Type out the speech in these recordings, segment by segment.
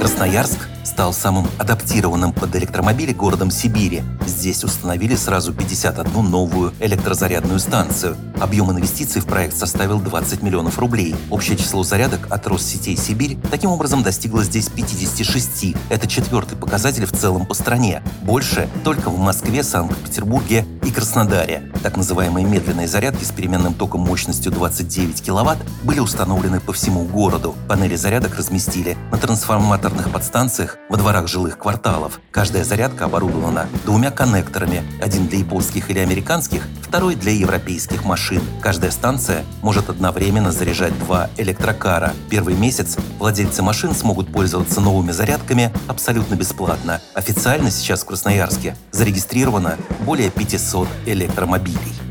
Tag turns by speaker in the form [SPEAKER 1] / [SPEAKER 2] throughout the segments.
[SPEAKER 1] Красноярск стал самым адаптированным под электромобили городом Сибири. Здесь установили сразу 51 новую электрозарядную станцию. Объем инвестиций в проект составил 20 миллионов рублей. Общее число зарядок от Россетей Сибирь таким образом достигло здесь 56. Это четвертый показатель в целом по стране. Больше только в Москве, Санкт-Петербурге и Краснодаре. Так называемые медленные зарядки с переменным током мощностью 29 кВт были установлены по всему городу. Панели зарядок разместили на трансформаторных подстанциях во дворах жилых кварталов. Каждая зарядка оборудована двумя коннекторами, один для японских или американских, второй для европейских машин. Каждая станция может одновременно заряжать два электрокара. Первый месяц владельцы машин смогут пользоваться новыми зарядками абсолютно бесплатно. Официально сейчас в Красноярске зарегистрировано более 500 электромобилей.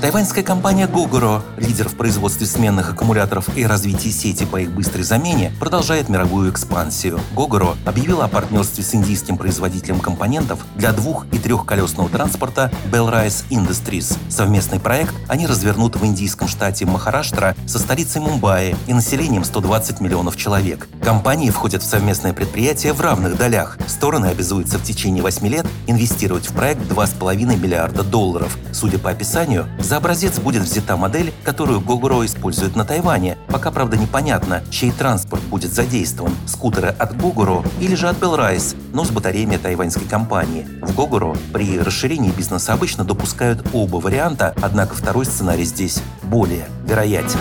[SPEAKER 1] Тайваньская компания Gogoro, лидер в производстве сменных аккумуляторов и развитии сети по их быстрой замене, продолжает мировую экспансию. Gogoro объявила о партнерстве с индийским производителем компонентов для двух- и трехколесного транспорта Bellrise Industries. Совместный проект они развернут в индийском штате Махараштра со столицей Мумбаи и населением 120 миллионов человек. Компании входят в совместное предприятие в равных долях. Стороны обязуются в течение 8 лет инвестировать в проект 2,5 миллиарда долларов. Судя по описанию, за образец будет взята модель, которую Gogoro использует на Тайване. Пока, правда, непонятно, чей транспорт будет задействован – скутеры от Gogoro или же от Bellrise, но с батареями тайваньской компании. В Gogoro при расширении бизнеса обычно допускают оба варианта, однако второй сценарий здесь более вероятен.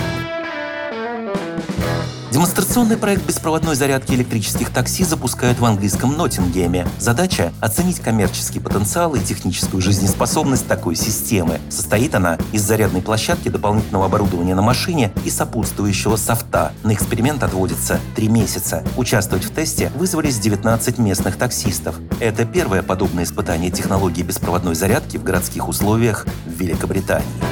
[SPEAKER 1] Демонстрационный проект беспроводной зарядки электрических такси запускают в английском Ноттингеме. Задача – оценить коммерческий потенциал и техническую жизнеспособность такой системы. Состоит она из зарядной площадки, дополнительного оборудования на машине и сопутствующего софта. На эксперимент отводится три месяца. Участвовать в тесте вызвались 19 местных таксистов. Это первое подобное испытание технологии беспроводной зарядки в городских условиях в Великобритании.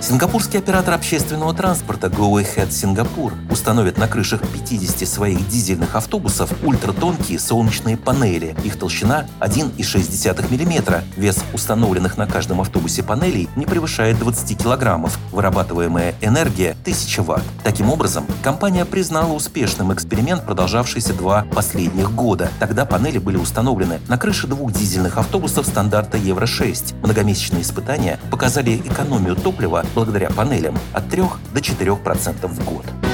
[SPEAKER 1] Сингапурский оператор общественного транспорта Go Ahead Singapore установит на крышах 50 своих дизельных автобусов ультратонкие солнечные панели. Их толщина 1,6 мм. Вес установленных на каждом автобусе панелей не превышает 20 килограммов. Вырабатываемая энергия – 1000 ватт. Таким образом, компания признала успешным эксперимент, продолжавшийся два последних года. Тогда панели были установлены на крыше двух дизельных автобусов стандарта Евро-6. Многомесячные испытания показали экономию топлива благодаря панелям от 3 до 4% в год.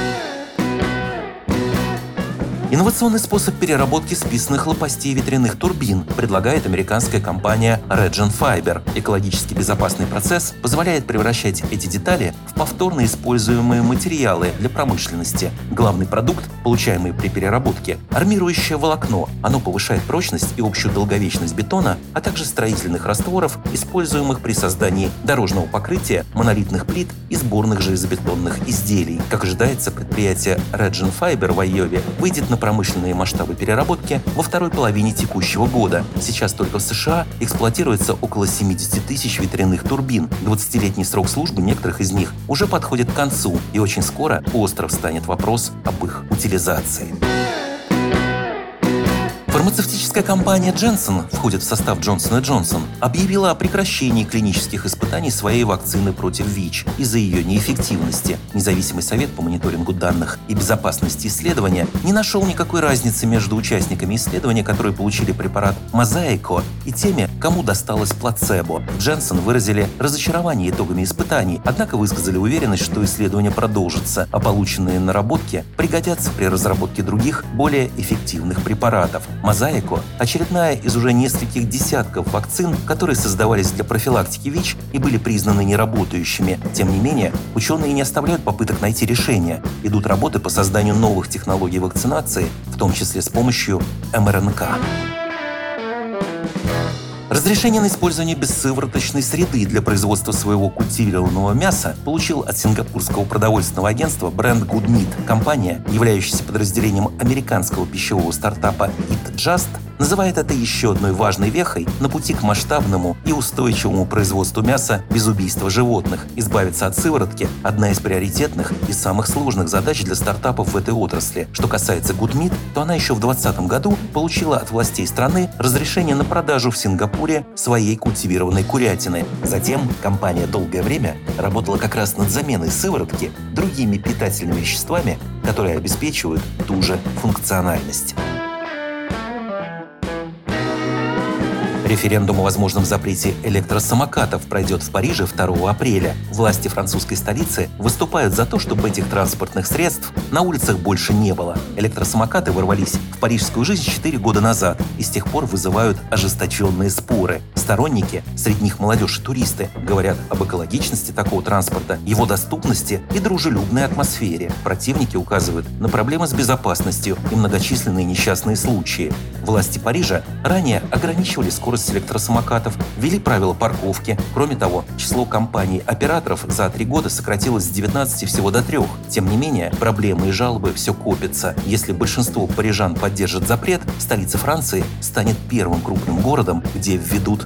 [SPEAKER 1] Инновационный способ переработки списанных лопастей ветряных турбин предлагает американская компания Regen Fiber. Экологически безопасный процесс позволяет превращать эти детали в повторно используемые материалы для промышленности. Главный продукт, получаемый при переработке, армирующее волокно. Оно повышает прочность и общую долговечность бетона, а также строительных растворов, используемых при создании дорожного покрытия, монолитных плит и сборных железобетонных изделий. Как ожидается, предприятие Regen Fiber в Айове выйдет на на промышленные масштабы переработки во второй половине текущего года. Сейчас только в США эксплуатируется около 70 тысяч ветряных турбин. 20-летний срок службы некоторых из них уже подходит к концу, и очень скоро остров станет вопрос об их утилизации. Фармацевтическая компания Jensen входит в состав Johnson Johnson, объявила о прекращении клинических испытаний своей вакцины против ВИЧ из-за ее неэффективности. Независимый совет по мониторингу данных и безопасности исследования не нашел никакой разницы между участниками исследования, которые получили препарат Мозаико, и теми, кому досталось плацебо. Дженсен выразили разочарование итогами испытаний, однако высказали уверенность, что исследование продолжится, а полученные наработки пригодятся при разработке других, более эффективных препаратов. Мозаику – очередная из уже нескольких десятков вакцин, которые создавались для профилактики ВИЧ и были признаны неработающими. Тем не менее, ученые не оставляют попыток найти решение. Идут работы по созданию новых технологий вакцинации, в том числе с помощью МРНК. Разрешение на использование бессывороточной среды для производства своего культивированного мяса получил от сингапурского продовольственного агентства бренд Good Meat. Компания, являющаяся подразделением американского пищевого стартапа Eat Just, называет это еще одной важной вехой на пути к масштабному и устойчивому производству мяса без убийства животных. Избавиться от сыворотки – одна из приоритетных и самых сложных задач для стартапов в этой отрасли. Что касается Гудмит, то она еще в 2020 году получила от властей страны разрешение на продажу в Сингапуре своей культивированной курятины. Затем компания долгое время работала как раз над заменой сыворотки другими питательными веществами, которые обеспечивают ту же функциональность. Референдум о возможном запрете электросамокатов пройдет в Париже 2 апреля. Власти французской столицы выступают за то, чтобы этих транспортных средств на улицах больше не было. Электросамокаты ворвались в парижскую жизнь 4 года назад и с тех пор вызывают ожесточенные споры. Сторонники, среди них молодежь и туристы, говорят об экологичности такого транспорта, его доступности и дружелюбной атмосфере. Противники указывают на проблемы с безопасностью и многочисленные несчастные случаи. Власти Парижа ранее ограничивали скорость электросамокатов, ввели правила парковки. Кроме того, число компаний-операторов за три года сократилось с 19 всего до трех. Тем не менее, проблемы и жалобы все копятся. Если большинство парижан поддержит запрет, столица Франции станет первым крупным городом, где введут